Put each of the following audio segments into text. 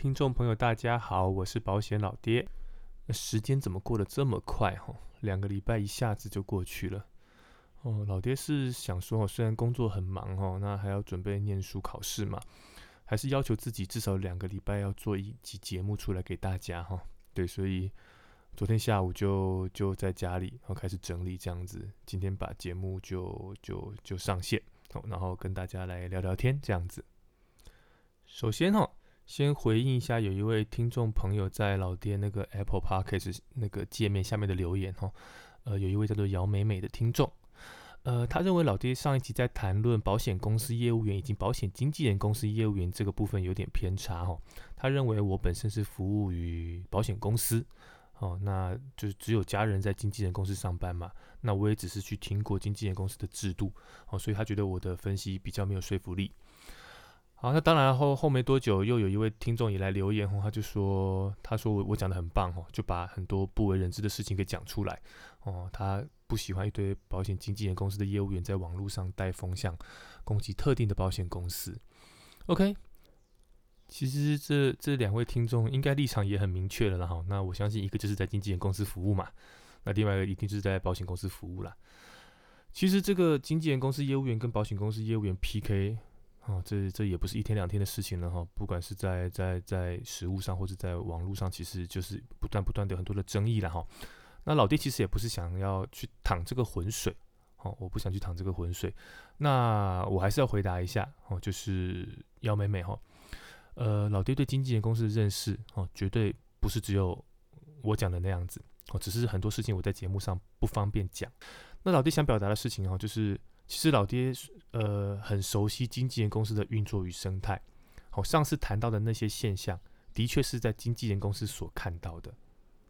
听众朋友，大家好，我是保险老爹。时间怎么过得这么快？哈，两个礼拜一下子就过去了。哦，老爹是想说，虽然工作很忙哦，那还要准备念书考试嘛，还是要求自己至少两个礼拜要做一集节目出来给大家哈。对，所以昨天下午就就在家里，然后开始整理这样子，今天把节目就就就上线，然后跟大家来聊聊天这样子。首先哈。先回应一下，有一位听众朋友在老爹那个 Apple Podcast 那个界面下面的留言哈，呃，有一位叫做姚美美的听众，呃，他认为老爹上一集在谈论保险公司业务员以及保险经纪人公司业务员这个部分有点偏差哈，他认为我本身是服务于保险公司，哦，那就是只有家人在经纪人公司上班嘛，那我也只是去听过经纪人公司的制度，哦，所以他觉得我的分析比较没有说服力。好，那当然后后没多久，又有一位听众也来留言哦，他就说，他说我我讲的很棒哦，就把很多不为人知的事情给讲出来哦。他不喜欢一堆保险经纪人公司的业务员在网络上带风向，攻击特定的保险公司。OK，其实这这两位听众应该立场也很明确了哈。那我相信一个就是在经纪人公司服务嘛，那另外一个一定就是在保险公司服务了。其实这个经纪人公司业务员跟保险公司业务员 PK。哦，这这也不是一天两天的事情了哈。不管是在在在实物上，或者在网络上，其实就是不断不断的很多的争议了哈。那老爹其实也不是想要去淌这个浑水，哦，我不想去淌这个浑水。那我还是要回答一下哦，就是姚美美哈，呃，老爹对经纪人公司的认识哦，绝对不是只有我讲的那样子哦，只是很多事情我在节目上不方便讲。那老爹想表达的事情哦，就是。其实老爹呃很熟悉经纪人公司的运作与生态，好，上次谈到的那些现象，的确是在经纪人公司所看到的，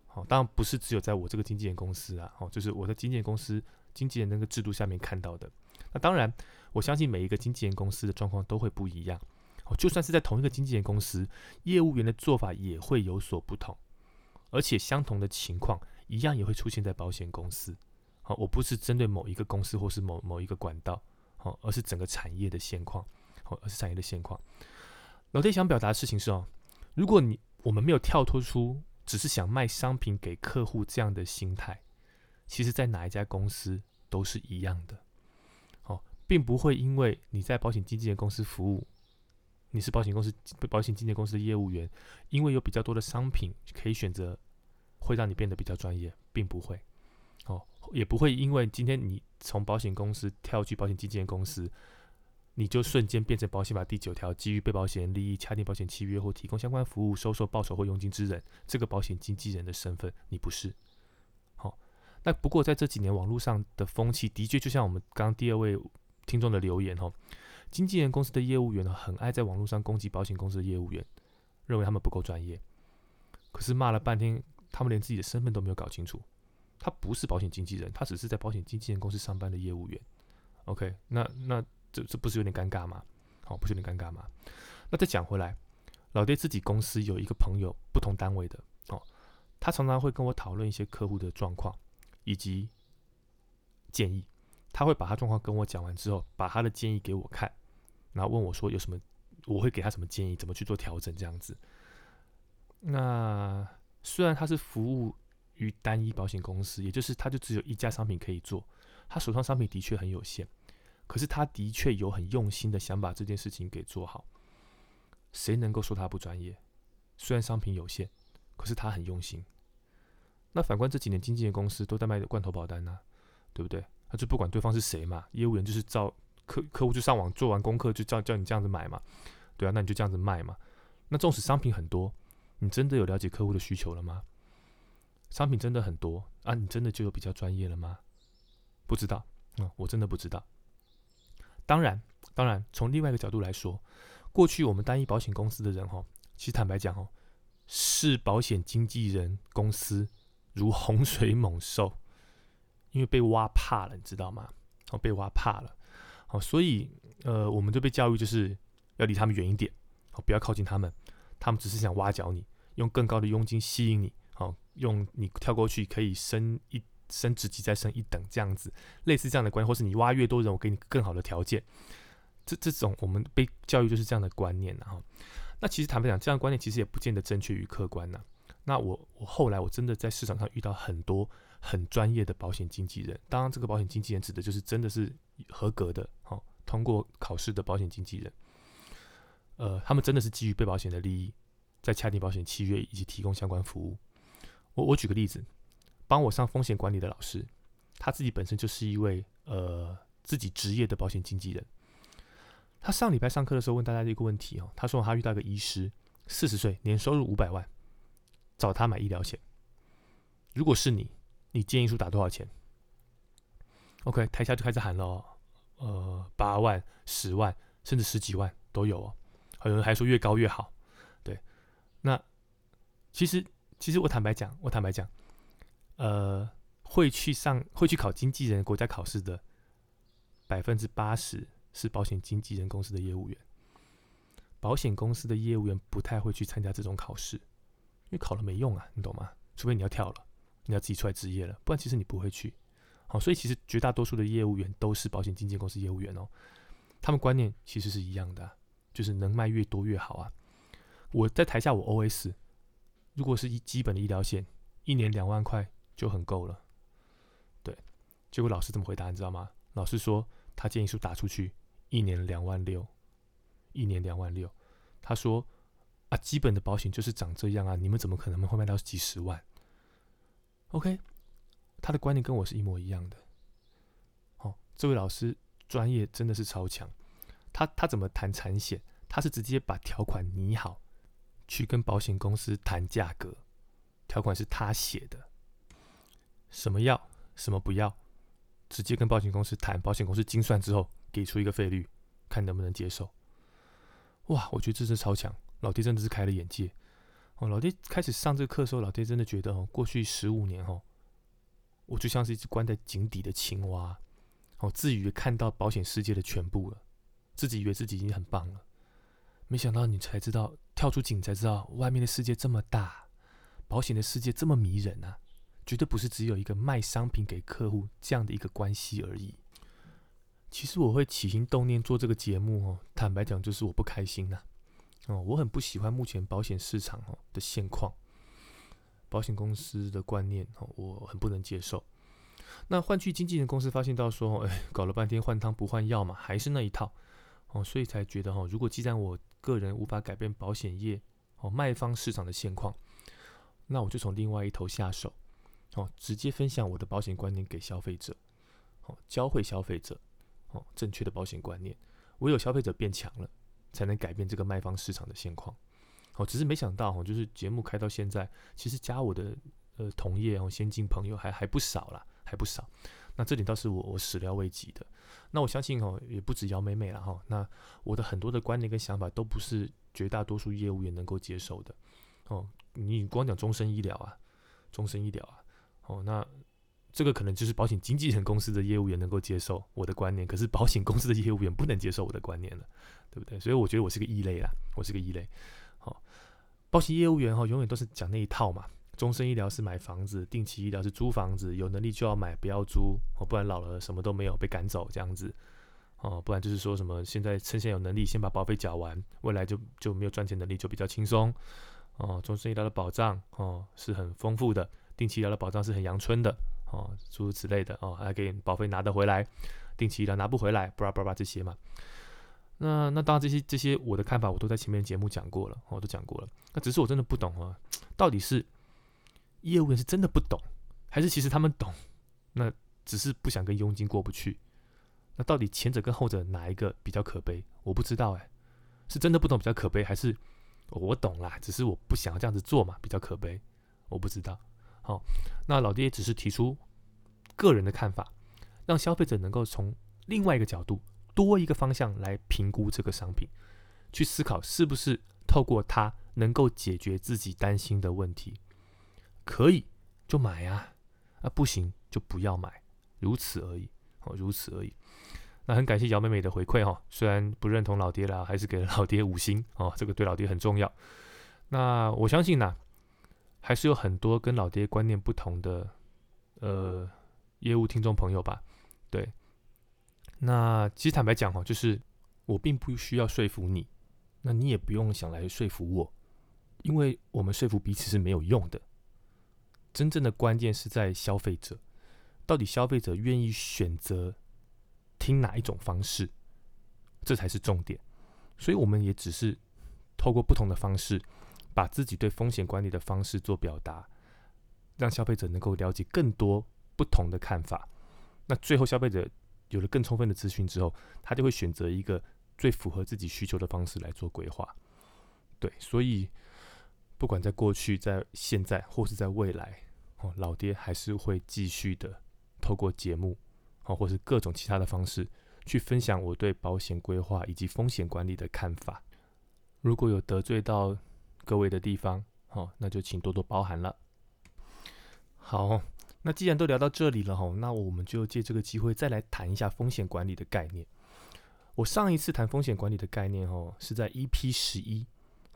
好，当然不是只有在我这个经纪人公司啊，好，就是我在经纪人公司经纪人那个制度下面看到的。那当然，我相信每一个经纪人公司的状况都会不一样，哦，就算是在同一个经纪人公司，业务员的做法也会有所不同，而且相同的情况一样也会出现在保险公司。好我不是针对某一个公司或是某某一个管道，好，而是整个产业的现况，好，而是产业的现况。老爹想表达的事情是哦，如果你我们没有跳脱出只是想卖商品给客户这样的心态，其实在哪一家公司都是一样的，哦，并不会因为你在保险经纪人公司服务，你是保险公司保险经纪公司的业务员，因为有比较多的商品可以选择，会让你变得比较专业，并不会。哦也不会因为今天你从保险公司跳去保险经纪人公司，你就瞬间变成保险法第九条基于被保险人利益洽定保险契约或提供相关服务收受报酬或佣金之人，这个保险经纪人的身份你不是。好，那不过在这几年网络上的风气的确就像我们刚刚第二位听众的留言哦，经纪人公司的业务员呢很爱在网络上攻击保险公司的业务员，认为他们不够专业，可是骂了半天，他们连自己的身份都没有搞清楚。他不是保险经纪人，他只是在保险经纪人公司上班的业务员。OK，那那这这不是有点尴尬吗？好，不是有点尴尬吗？那再讲回来，老爹自己公司有一个朋友，不同单位的哦，他常常会跟我讨论一些客户的状况以及建议。他会把他状况跟我讲完之后，把他的建议给我看，然后问我说有什么，我会给他什么建议，怎么去做调整这样子。那虽然他是服务。于单一保险公司，也就是他就只有一家商品可以做，他手上商品的确很有限，可是他的确有很用心的想把这件事情给做好。谁能够说他不专业？虽然商品有限，可是他很用心。那反观这几年经纪人公司都在卖罐头保单呢，对不对？他就不管对方是谁嘛，业务员就是照客客户就上网做完功课就叫叫你这样子买嘛，对啊，那你就这样子卖嘛。那纵使商品很多，你真的有了解客户的需求了吗？商品真的很多啊，你真的就有比较专业了吗？不知道，嗯，我真的不知道。当然，当然，从另外一个角度来说，过去我们单一保险公司的人哈，其实坦白讲哦，是保险经纪人公司如洪水猛兽，因为被挖怕了，你知道吗？哦，被挖怕了，好，所以呃，我们就被教育就是要离他们远一点，哦，不要靠近他们，他们只是想挖角你，用更高的佣金吸引你。用你跳过去可以升一升职级再升一等这样子，类似这样的关系，或是你挖越多人，我给你更好的条件，这这种我们被教育就是这样的观念然后，那其实坦白讲，这样观念其实也不见得正确与客观呢。那我我后来我真的在市场上遇到很多很专业的保险经纪人，当然这个保险经纪人指的就是真的是合格的，好通过考试的保险经纪人。呃，他们真的是基于被保险的利益，在洽定保险契约以及提供相关服务。我举个例子，帮我上风险管理的老师，他自己本身就是一位呃自己职业的保险经纪人。他上礼拜上课的时候问大家一个问题哦，他说他遇到一个医师，四十岁，年收入五百万，找他买医疗险。如果是你，你建议书打多少钱？OK，台下就开始喊了，呃，八万、十万，甚至十几万都有哦。有人还说越高越好。对，那其实其实我坦白讲，我坦白讲，呃，会去上会去考经纪人国家考试的百分之八十。是保险经纪人公司的业务员，保险公司的业务员不太会去参加这种考试，因为考了没用啊，你懂吗？除非你要跳了，你要自己出来职业了，不然其实你不会去。好，所以其实绝大多数的业务员都是保险经纪公司业务员哦，他们观念其实是一样的，就是能卖越多越好啊。我在台下我 OS，如果是一基本的医疗险，一年两万块就很够了。对，结果老师怎么回答你知道吗？老师说他建议书打出去。一年两万六，一年两万六。他说：“啊，基本的保险就是长这样啊，你们怎么可能会卖到几十万？”OK，他的观念跟我是一模一样的。哦，这位老师专业真的是超强。他他怎么谈产险？他是直接把条款拟好，去跟保险公司谈价格。条款是他写的，什么要，什么不要，直接跟保险公司谈。保险公司精算之后。给出一个费率，看能不能接受。哇，我觉得这是超强，老爹真的是开了眼界。哦，老爹开始上这课的时候，老爹真的觉得哦，过去十五年哦，我就像是一只关在井底的青蛙，哦，自以为看到保险世界的全部了，自己以为自己已经很棒了，没想到你才知道，跳出井才知道，外面的世界这么大，保险的世界这么迷人啊，绝对不是只有一个卖商品给客户这样的一个关系而已。其实我会起心动念做这个节目哦，坦白讲就是我不开心呐，哦，我很不喜欢目前保险市场哦的现况，保险公司的观念哦，我很不能接受。那换去经纪人公司发现到说，哎，搞了半天换汤不换药嘛，还是那一套哦，所以才觉得哈，如果既然我个人无法改变保险业哦卖方市场的现况，那我就从另外一头下手哦，直接分享我的保险观念给消费者，哦，教会消费者。哦，正确的保险观念，唯有消费者变强了，才能改变这个卖方市场的现况。哦，只是没想到哦，就是节目开到现在，其实加我的呃同业哦，先进朋友还还不少啦，还不少。那这点倒是我我始料未及的。那我相信哦，也不止姚美美了哈。那我的很多的观念跟想法都不是绝大多数业务员能够接受的。哦，你光讲终身医疗啊，终身医疗啊，哦那。这个可能就是保险经纪人公司的业务员能够接受我的观念，可是保险公司的业务员不能接受我的观念了，对不对？所以我觉得我是个异类啦，我是个异类。好，保险业务员哈，永远都是讲那一套嘛。终身医疗是买房子，定期医疗是租房子，有能力就要买，不要租哦，不然老了什么都没有被赶走这样子哦，不然就是说什么现在趁现有能力先把保费缴完，未来就就没有赚钱能力就比较轻松哦。终身医疗的保障哦是很丰富的，定期医疗的保障是很阳春的。哦，诸如此类的哦，还可以保费拿得回来，定期医疗拿不回来，巴拉巴拉这些嘛。那那当然这些这些我的看法我都在前面节目讲过了，我都讲过了。那只是我真的不懂啊，到底是业务员是真的不懂，还是其实他们懂，那只是不想跟佣金过不去。那到底前者跟后者哪一个比较可悲？我不知道哎，是真的不懂比较可悲，还是我懂啦，只是我不想要这样子做嘛，比较可悲？我不知道。好，那老爹只是提出个人的看法，让消费者能够从另外一个角度、多一个方向来评估这个商品，去思考是不是透过它能够解决自己担心的问题。可以就买啊，啊不行就不要买，如此而已。哦，如此而已。那很感谢姚妹妹的回馈哈，虽然不认同老爹啦，还是给了老爹五星哦，这个对老爹很重要。那我相信呢。还是有很多跟老爹观念不同的呃业务听众朋友吧，对。那其实坦白讲哦，就是我并不需要说服你，那你也不用想来说服我，因为我们说服彼此是没有用的。真正的关键是在消费者，到底消费者愿意选择听哪一种方式，这才是重点。所以我们也只是透过不同的方式，把自己对风险管理的方式做表达，让消费者能够了解更多不同的看法。那最后消费者有了更充分的资讯之后，他就会选择一个。最符合自己需求的方式来做规划，对，所以不管在过去、在现在或是在未来，哦，老爹还是会继续的透过节目，哦，或是各种其他的方式去分享我对保险规划以及风险管理的看法。如果有得罪到各位的地方，哦，那就请多多包涵了。好，那既然都聊到这里了，吼，那我们就借这个机会再来谈一下风险管理的概念。我上一次谈风险管理的概念哦，是在 EP 十一，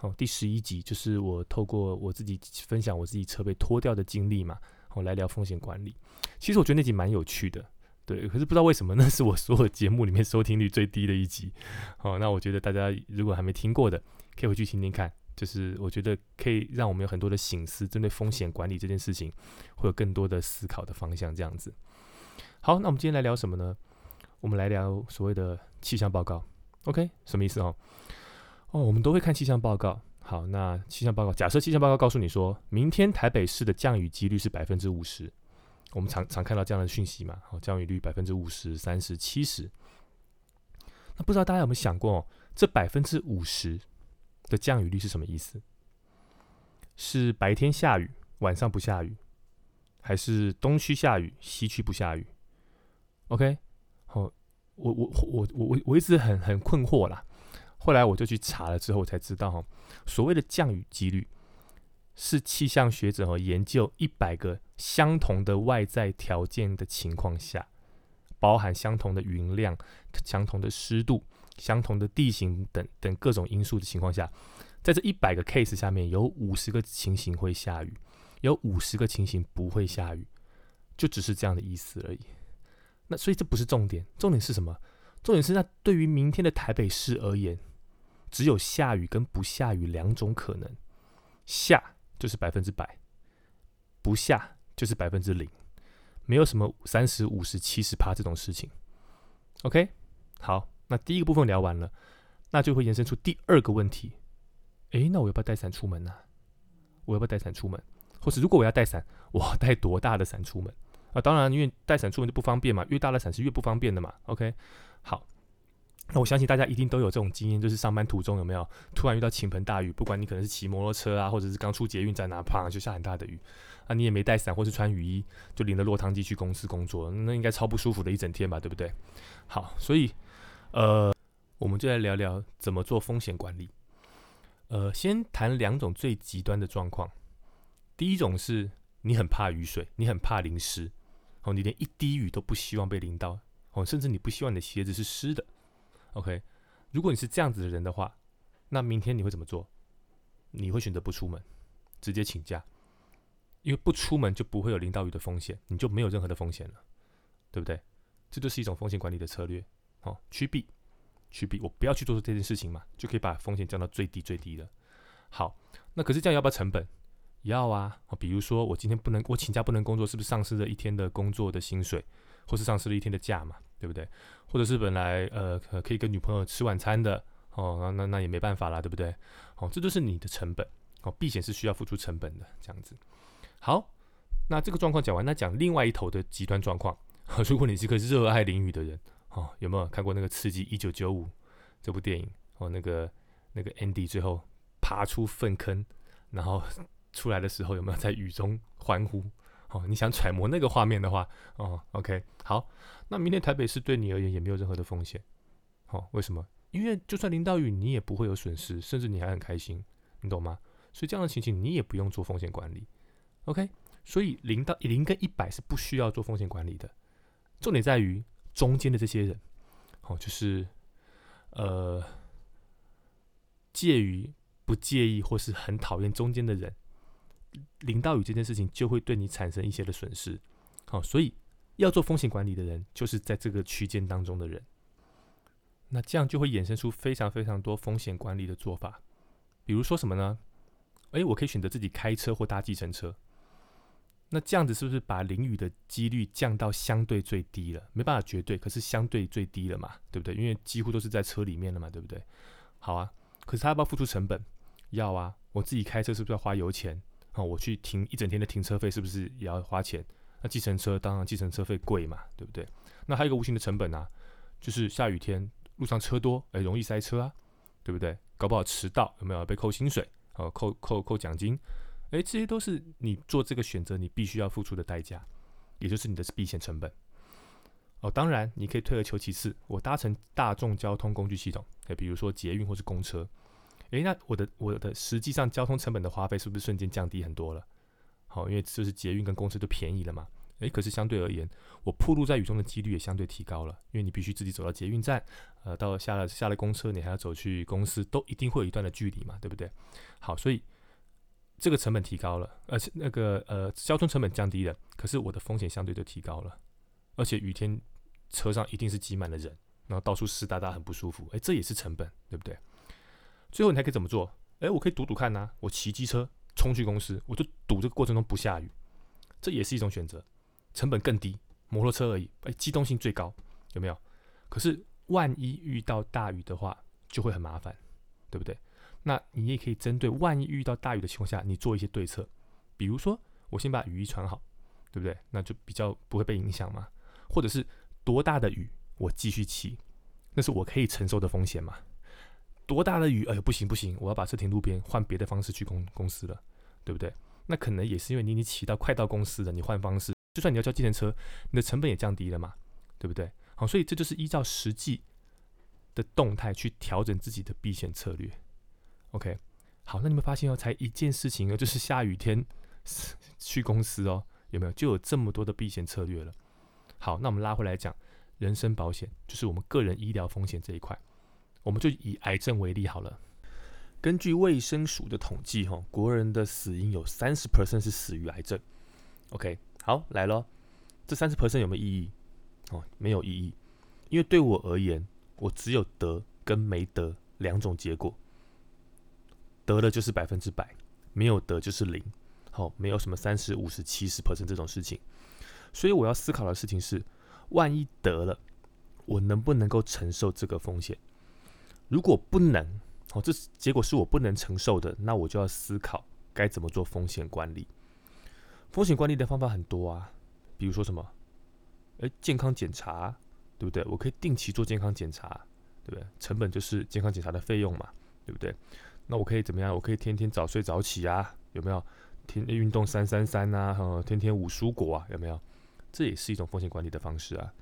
哦，第十一集，就是我透过我自己分享我自己车被拖掉的经历嘛，我来聊风险管理。其实我觉得那集蛮有趣的，对，可是不知道为什么，那 是我所有节目里面收听率最低的一集。哦，那我觉得大家如果还没听过的，可以回去听听看，就是我觉得可以让我们有很多的醒思，针对风险管理这件事情，会有更多的思考的方向。这样子。好，那我们今天来聊什么呢？我们来聊所谓的。气象报告，OK，什么意思哦？哦，我们都会看气象报告。好，那气象报告，假设气象报告告诉你说，明天台北市的降雨几率是百分之五十，我们常常看到这样的讯息嘛？好，降雨率百分之五十、三十、七十。那不知道大家有没有想过，这百分之五十的降雨率是什么意思？是白天下雨，晚上不下雨，还是东区下雨，西区不下雨？OK，好。我我我我我我一直很很困惑啦，后来我就去查了之后，我才知道哈，所谓的降雨几率是气象学者和研究一百个相同的外在条件的情况下，包含相同的云量、相同的湿度、相同的地形等等各种因素的情况下，在这一百个 case 下面有五十个情形会下雨，有五十个情形不会下雨，就只是这样的意思而已。那所以这不是重点，重点是什么？重点是那对于明天的台北市而言，只有下雨跟不下雨两种可能，下就是百分之百，不下就是百分之零，没有什么三十五十七十趴这种事情。OK，好，那第一个部分聊完了，那就会延伸出第二个问题。诶，那我要不要带伞出门呢？我要不要带伞出门？或是如果我要带伞，我带多大的伞出门？啊，当然，因为带伞出门就不方便嘛，越大的伞是越不方便的嘛。OK，那我相信大家一定都有这种经验，就是上班途中有没有突然遇到倾盆大雨，不管你可能是骑摩托车啊，或者是刚出捷运站啊，啪就下很大的雨，啊，你也没带伞或是穿雨衣，就淋着落汤鸡去公司工作，那应该超不舒服的一整天吧，对不对？好，所以呃，我们就来聊聊怎么做风险管理。呃，先谈两种最极端的状况，第一种是你很怕雨水，你很怕淋湿。哦，你连一滴雨都不希望被淋到，哦，甚至你不希望你的鞋子是湿的。OK，如果你是这样子的人的话，那明天你会怎么做？你会选择不出门，直接请假，因为不出门就不会有淋到雨的风险，你就没有任何的风险了，对不对？这就是一种风险管理的策略。哦，趋避，趋避，我不要去做这件事情嘛，就可以把风险降到最低最低了。好，那可是这样要不要成本？要啊，比如说我今天不能，我请假不能工作，是不是丧失了一天的工作的薪水，或是丧失了一天的假嘛，对不对？或者是本来呃可以跟女朋友吃晚餐的，哦，那那那也没办法啦，对不对？哦，这就是你的成本，哦，避险是需要付出成本的，这样子。好，那这个状况讲完，那讲另外一头的极端状况。如果你是个热爱淋雨的人，哦，有没有看过那个《刺激一九九五》这部电影？哦，那个那个 Andy 最后爬出粪坑，然后。出来的时候有没有在雨中欢呼？哦，你想揣摩那个画面的话，哦，OK，好，那明天台北市对你而言也没有任何的风险，哦，为什么？因为就算淋到雨，你也不会有损失，甚至你还很开心，你懂吗？所以这样的情形你也不用做风险管理，OK？所以零到零跟一百是不需要做风险管理的，重点在于中间的这些人，哦，就是呃，介于不介意或是很讨厌中间的人。淋到雨这件事情就会对你产生一些的损失，好，所以要做风险管理的人就是在这个区间当中的人。那这样就会衍生出非常非常多风险管理的做法，比如说什么呢？诶，我可以选择自己开车或搭计程车。那这样子是不是把淋雨的几率降到相对最低了？没办法绝对，可是相对最低了嘛，对不对？因为几乎都是在车里面了嘛，对不对？好啊，可是他要不要付出成本？要啊，我自己开车是不是要花油钱？好，我去停一整天的停车费是不是也要花钱？那计程车当然计程车费贵嘛，对不对？那还有一个无形的成本啊，就是下雨天路上车多，哎，容易塞车啊，对不对？搞不好迟到有没有被扣薪水？哦，扣扣扣奖金？诶，这些都是你做这个选择你必须要付出的代价，也就是你的避险成本。哦，当然你可以退而求其次，我搭乘大众交通工具系统，诶，比如说捷运或是公车，诶，那我的我的实际上交通成本的花费是不是瞬间降低很多了？好，因为就是捷运跟公车都便宜了嘛。诶，可是相对而言，我铺路在雨中的几率也相对提高了，因为你必须自己走到捷运站，呃，到下了下了公车，你还要走去公司，都一定会有一段的距离嘛，对不对？好，所以。这个成本提高了，而且那个呃交通成本降低了，可是我的风险相对就提高了，而且雨天车上一定是挤满了人，然后到处湿哒哒很不舒服，哎，这也是成本，对不对？最后你还可以怎么做？哎，我可以赌赌看呐，我骑机车冲去公司，我就赌这个过程中不下雨，这也是一种选择，成本更低，摩托车而已，哎，机动性最高，有没有？可是万一遇到大雨的话，就会很麻烦，对不对？那你也可以针对万一遇到大雨的情况下，你做一些对策，比如说我先把雨衣穿好，对不对？那就比较不会被影响嘛。或者是多大的雨我继续骑，那是我可以承受的风险嘛。多大的雨，哎呦不行不行，我要把车停路边，换别的方式去公公司了，对不对？那可能也是因为你你骑到快到公司了，你换方式，就算你要叫计程车，你的成本也降低了嘛，对不对？好，所以这就是依照实际的动态去调整自己的避险策略。OK，好，那你们发现哦，才一件事情哦，就是下雨天去公司哦，有没有就有这么多的避险策略了？好，那我们拉回来讲人身保险，就是我们个人医疗风险这一块，我们就以癌症为例好了。根据卫生署的统计，哈，国人的死因有三十 percent 是死于癌症。OK，好，来咯，这三十 percent 有没有意义？哦，没有意义，因为对我而言，我只有得跟没得两种结果。得了就是百分之百，没有得就是零，好，没有什么三十五十七十 percent 这种事情，所以我要思考的事情是，万一得了，我能不能够承受这个风险？如果不能，哦，这结果是我不能承受的，那我就要思考该怎么做风险管理。风险管理的方法很多啊，比如说什么，诶，健康检查，对不对？我可以定期做健康检查，对不对？成本就是健康检查的费用嘛，对不对？那我可以怎么样？我可以天天早睡早起啊，有没有？天运动三三三啊，哈，天天五蔬果啊，有没有？这也是一种风险管理的方式啊。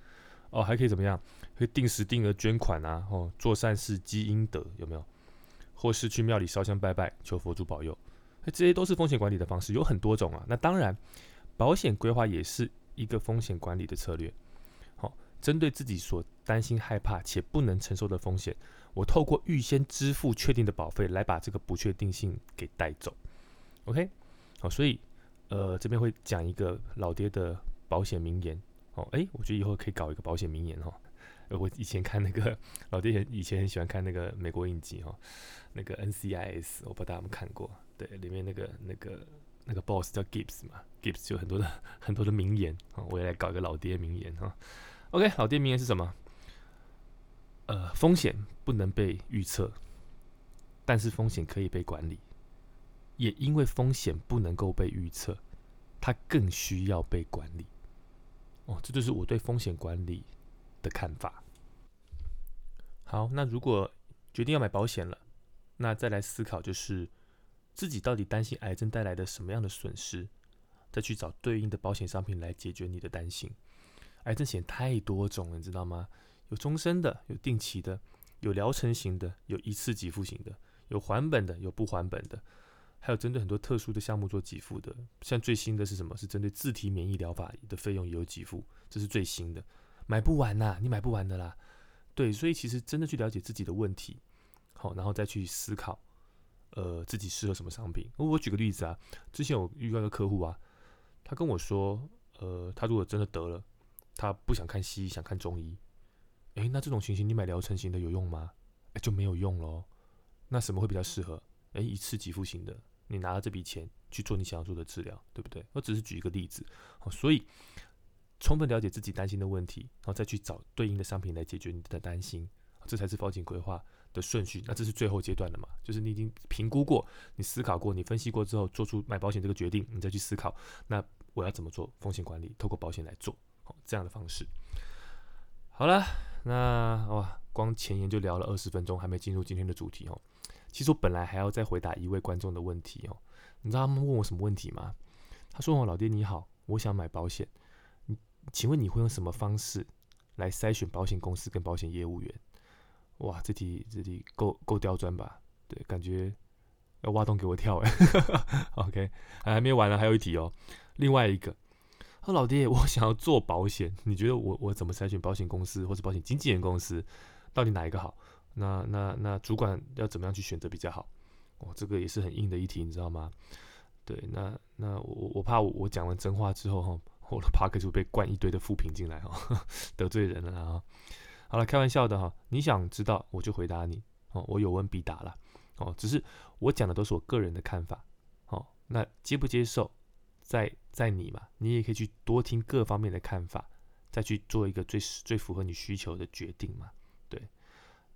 哦，还可以怎么样？可以定时定额捐款啊，哦，做善事积阴德，有没有？或是去庙里烧香拜拜，求佛祖保佑，这些都是风险管理的方式，有很多种啊。那当然，保险规划也是一个风险管理的策略。好，针对自己所担心、害怕且不能承受的风险。我透过预先支付确定的保费来把这个不确定性给带走，OK，好，所以呃这边会讲一个老爹的保险名言，哦，诶，我觉得以后可以搞一个保险名言哈，我以前看那个老爹以前很喜欢看那个美国影集哈，那个 NCIS，我不知道大家有没有看过，对，里面那个那个那个 boss 叫 Gibbs 嘛，Gibbs 就很多的很多的名言啊，我也来搞一个老爹名言哈，OK，老爹名言是什么？呃，风险不能被预测，但是风险可以被管理。也因为风险不能够被预测，它更需要被管理。哦，这就是我对风险管理的看法。好，那如果决定要买保险了，那再来思考就是自己到底担心癌症带来的什么样的损失，再去找对应的保险商品来解决你的担心。癌症险太多种了，你知道吗？有终身的，有定期的，有疗程型的，有一次给付型的，有还本的，有不还本的，还有针对很多特殊的项目做给付的。像最新的是什么？是针对自体免疫疗法的费用也有给付，这是最新的，买不完呐，你买不完的啦。对，所以其实真的去了解自己的问题，好，然后再去思考，呃，自己适合什么商品。我举个例子啊，之前我遇到一个客户啊，他跟我说，呃，他如果真的得了，他不想看西医，想看中医。诶，那这种情形你买疗程型的有用吗？诶，就没有用喽。那什么会比较适合？诶，一次给付型的，你拿了这笔钱去做你想要做的治疗，对不对？我只是举一个例子，所以充分了解自己担心的问题，然后再去找对应的商品来解决你的担心，这才是保险规划的顺序。那这是最后阶段了嘛？就是你已经评估过、你思考过、你分析过之后，做出买保险这个决定，你再去思考，那我要怎么做风险管理？透过保险来做，好这样的方式。好了，那哇，光前言就聊了二十分钟，还没进入今天的主题哦。其实我本来还要再回答一位观众的问题哦。你知道他们问我什么问题吗？他说：“哦，老爹你好，我想买保险，请问你会用什么方式来筛选保险公司跟保险业务员？”哇，这题这题够够刁钻吧？对，感觉要挖洞给我跳哎。OK，还没完了，还有一题哦。另外一个，他说老爹，我想要做保险，你觉得我我怎么筛选保险公司或者保险经纪人公司，到底哪一个好？那那那主管要怎么样去选择比较好？哦，这个也是很硬的一题，你知道吗？对，那那我我怕我讲完真话之后哈，我的 p a r k 就被灌一堆的负评进来哈，得罪人了啊！好了，开玩笑的哈，你想知道我就回答你哦，我有问必答了哦，只是我讲的都是我个人的看法哦，那接不接受在在你嘛，你也可以去多听各方面的看法，再去做一个最最符合你需求的决定嘛，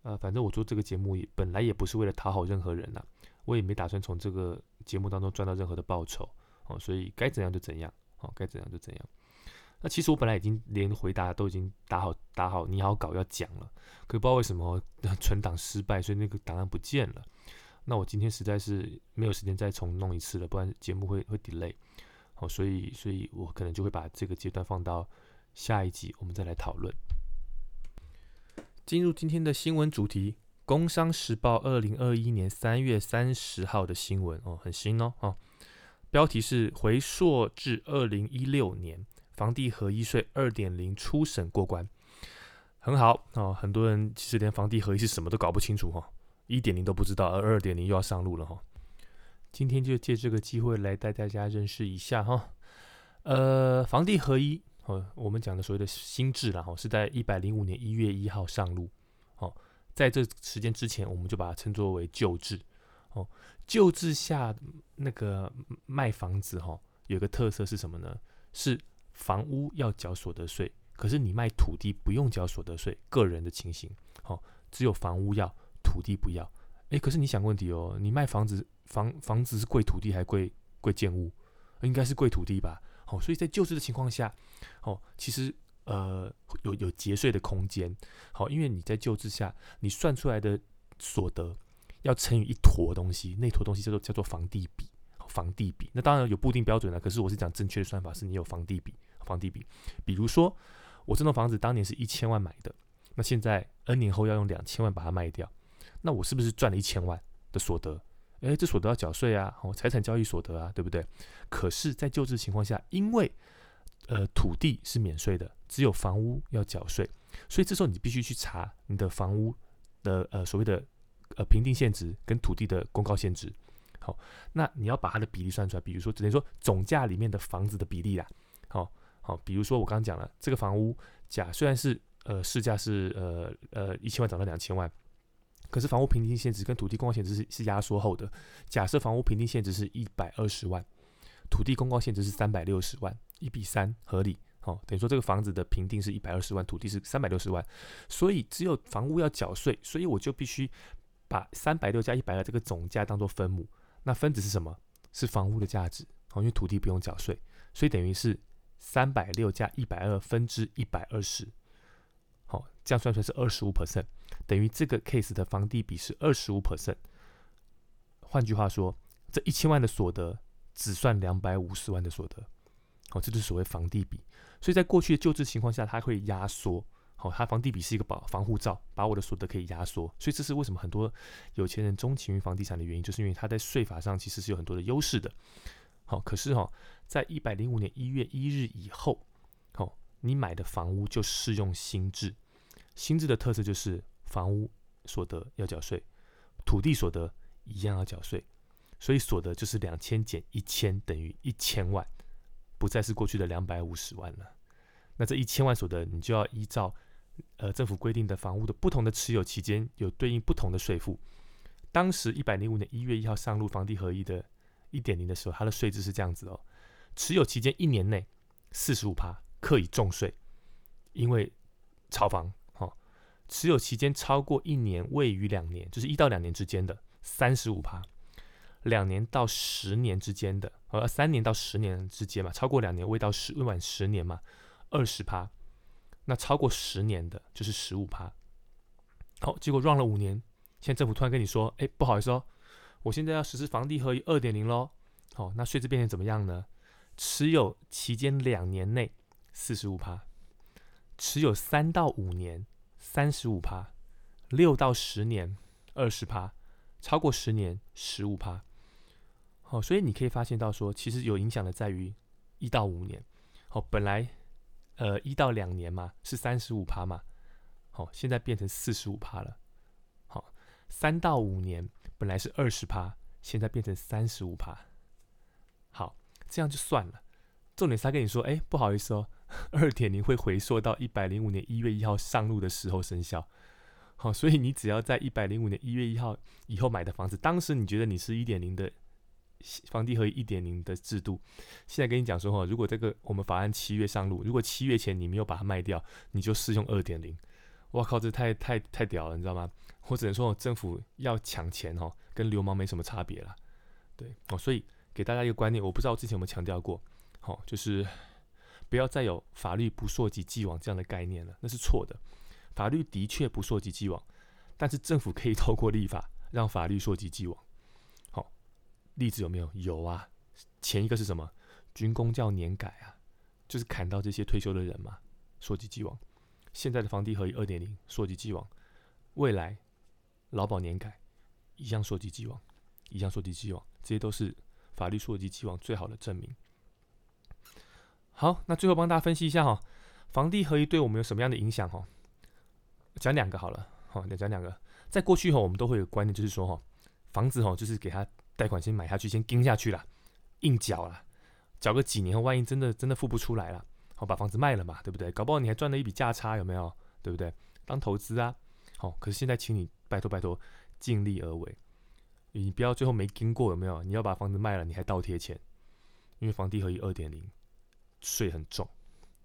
呃，反正我做这个节目也本来也不是为了讨好任何人呐，我也没打算从这个节目当中赚到任何的报酬哦，所以该怎样就怎样，哦，该怎样就怎样。那其实我本来已经连回答都已经打好打好，你好稿要讲了，可不知道为什么存档失败，所以那个档案不见了。那我今天实在是没有时间再重弄一次了，不然节目会会 delay。好，所以所以我可能就会把这个阶段放到下一集，我们再来讨论。进入今天的新闻主题，《工商时报》二零二一年三月三十号的新闻哦，很新哦，哦，标题是回溯至二零一六年，房地合一税二点零初审过关，很好哦。很多人其实连房地合一是什么都搞不清楚哈，一点零都不知道，而二点零又要上路了哈。今天就借这个机会来带大家认识一下哈，呃，房地合一。哦，我们讲的所谓的新制啦，哦，是在一百零五年一月一号上路。哦，在这时间之前，我们就把它称作为旧制。哦，旧制下那个卖房子，哈，有个特色是什么呢？是房屋要缴所得税，可是你卖土地不用缴所得税，个人的情形。哦，只有房屋要，土地不要。诶，可是你想问题哦，你卖房子，房房子是贵土地还贵贵建物？应该是贵土地吧？好，所以在旧制的情况下，哦，其实呃有有节税的空间。好，因为你在救治下，你算出来的所得要乘以一坨东西，那坨东西叫做叫做房地比。房地比，那当然有固定标准了。可是我是讲正确的算法，是你有房地比，房地比。比如说，我这栋房子当年是一千万买的，那现在 N 年后要用两千万把它卖掉，那我是不是赚了一千万的所得？诶，这所得要缴税啊，哦，财产交易所得啊，对不对？可是，在旧制情况下，因为呃土地是免税的，只有房屋要缴税，所以这时候你必须去查你的房屋的呃所谓的呃评定现值跟土地的公告现值。好，那你要把它的比例算出来，比如说只能说总价里面的房子的比例啦。好好，比如说我刚刚讲了，这个房屋甲虽然是呃市价是呃呃一千万涨到两千万。可是房屋评定限值跟土地公告限值是是压缩后的。假设房屋评定限值是一百二十万，土地公告限值是三百六十万，一比三合理。好，等于说这个房子的评定是一百二十万，土地是三百六十万，所以只有房屋要缴税，所以我就必须把三百六加一百二这个总价当做分母。那分子是什么？是房屋的价值。好，因为土地不用缴税，所以等于是三百六加一百二分之一百二十。好，这样算出来是二十五 percent，等于这个 case 的房地比是二十五 percent。换句话说，这一千万的所得只算两百五十万的所得。好，这就是所谓房地比。所以在过去的旧制情况下，它会压缩。好，它房地比是一个保防护罩，把我的所得可以压缩。所以这是为什么很多有钱人钟情于房地产的原因，就是因为它在税法上其实是有很多的优势的。好，可是哈，在一百零五年一月一日以后。你买的房屋就适用新制，新制的特色就是房屋所得要缴税，土地所得一样要缴税，所以所得就是两千减一千等于一千万，不再是过去的两百五十万了。那这一千万所得，你就要依照呃政府规定的房屋的不同的持有期间有对应不同的税负。当时一百零五年一月一号上路房地合一的一点零的时候，它的税制是这样子哦：持有期间一年内四十五趴课以重税，因为炒房；哈，持有期间超过一年未逾两年，就是一到两年之间的三十五趴；两年到十年之间的，呃，三年到十年之间嘛，超过两年未到十未满十年嘛，二十趴；那超过十年的就是十五趴。好，结果 run 了五年。现在政府突然跟你说：“哎，不好意思哦，我现在要实施房地合一二点零喽。好，那税制变成怎么样呢？持有期间两年内四十五趴，持有三到五年三十五趴，六到十年二十趴，超过十年十五趴。好，所以你可以发现到说，其实有影响的在于一到五年。好，本来呃一到两年嘛是三十五趴嘛，好，现在变成四十五趴了。”好三到五年本来是二十趴，现在变成三十五趴。好，这样就算了。重点是他跟你说，哎，不好意思哦，二点零会回溯到一百零五年一月一号上路的时候生效。好，所以你只要在一百零五年一月一号以后买的房子，当时你觉得你是一点零的房地合一点零的制度，现在跟你讲说，哈，如果这个我们法案七月上路，如果七月前你没有把它卖掉，你就适用二点零。我靠，这太太太屌了，你知道吗？我只能说，政府要抢钱哦，跟流氓没什么差别了。对哦，所以给大家一个观念，我不知道之前有没有强调过，好，就是不要再有法律不溯及既往这样的概念了，那是错的。法律的确不溯及既往，但是政府可以透过立法让法律溯及既往。好，例子有没有？有啊。前一个是什么？军工叫年改啊，就是砍到这些退休的人嘛，溯及既往。现在的房地合一二点零，溯及既往，未来。劳保年改一样溯及既往，一样溯及既往，这些都是法律溯及既往最好的证明。好，那最后帮大家分析一下哈，房地合一对我们有什么样的影响哈？讲两个好了，好，讲两个。在过去哈，我们都会有观念，就是说哈，房子哈就是给他贷款先买下去，先盯下去了，硬缴了，缴个几年后，万一真的真的付不出来了，好把房子卖了嘛，对不对？搞不好你还赚了一笔价差，有没有？对不对？当投资啊。好，可是现在请你拜托拜托，尽力而为，你不要最后没经过有没有？你要把房子卖了，你还倒贴钱，因为房地合一二点零，税很重，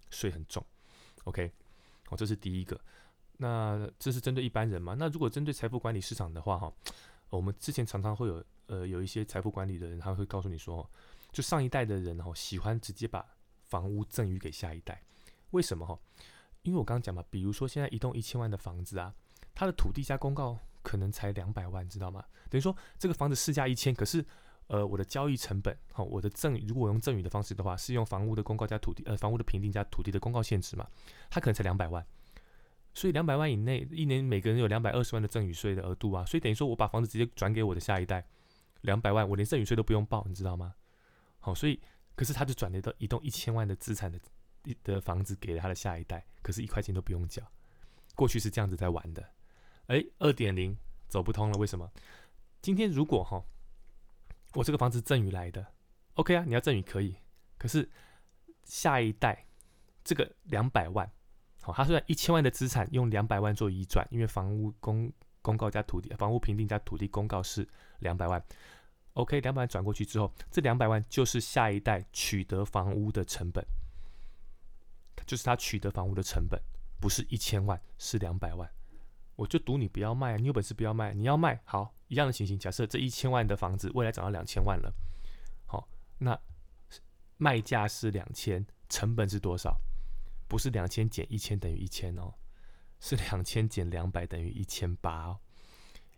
税很重。OK，哦，这是第一个。那这是针对一般人嘛？那如果针对财富管理市场的话，哈，我们之前常常会有呃有一些财富管理的人，他会告诉你说，就上一代的人哈，喜欢直接把房屋赠予给下一代，为什么哈？因为我刚刚讲嘛，比如说现在一栋一千万的房子啊。它的土地加公告可能才两百万，知道吗？等于说这个房子市价一千，可是呃我的交易成本，好，我的赠如果我用赠与的方式的话，是用房屋的公告加土地呃房屋的评定加土地的公告限值嘛，它可能才两百万，所以两百万以内一年每个人有两百二十万的赠与税的额度啊，所以等于说我把房子直接转给我的下一代，两百万我连赠与税都不用报，你知道吗？好，所以可是他就转了一栋一栋一千万的资产的的房子给了他的下一代，可是一块钱都不用缴，过去是这样子在玩的。哎，二点零走不通了，为什么？今天如果哈，我这个房子赠与来的，OK 啊，你要赠与可以，可是下一代这个两百万，好，他虽然一千万的资产用两百万做移转，因为房屋公公告加土地，房屋评定加土地公告是两百万，OK，两百万转过去之后，这两百万就是下一代取得房屋的成本，就是他取得房屋的成本，不是一千万，是两百万。我就赌你不要卖，你有本事不要卖。你要卖，好，一样的情形。假设这一千万的房子未来涨到两千万了，好，那卖价是两千，成本是多少？不是两千减一千等于一千哦，是两千减两百等于一千八哦。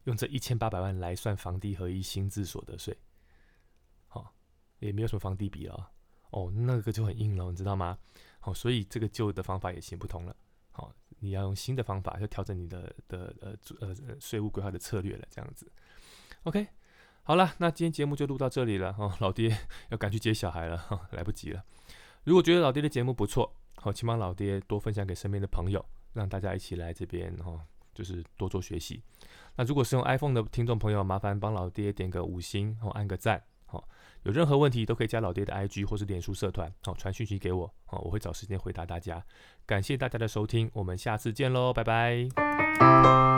用这一千八百万来算房地合一新制所得税，好，也没有什么房地比了哦，那个就很硬了，你知道吗？好，所以这个旧的方法也行不通了。好。你要用新的方法，要调整你的的呃呃税务规划的策略了，这样子。OK，好了，那今天节目就录到这里了哦，老爹要赶去接小孩了哈，来不及了。如果觉得老爹的节目不错，好，请帮老爹多分享给身边的朋友，让大家一起来这边哈，就是多做学习。那如果是用 iPhone 的听众朋友，麻烦帮老爹点个五星，然后按个赞，好，有任何问题都可以加老爹的 IG 或是脸书社团，好传讯息给我，好我会找时间回答大家。感谢大家的收听，我们下次见喽，拜拜。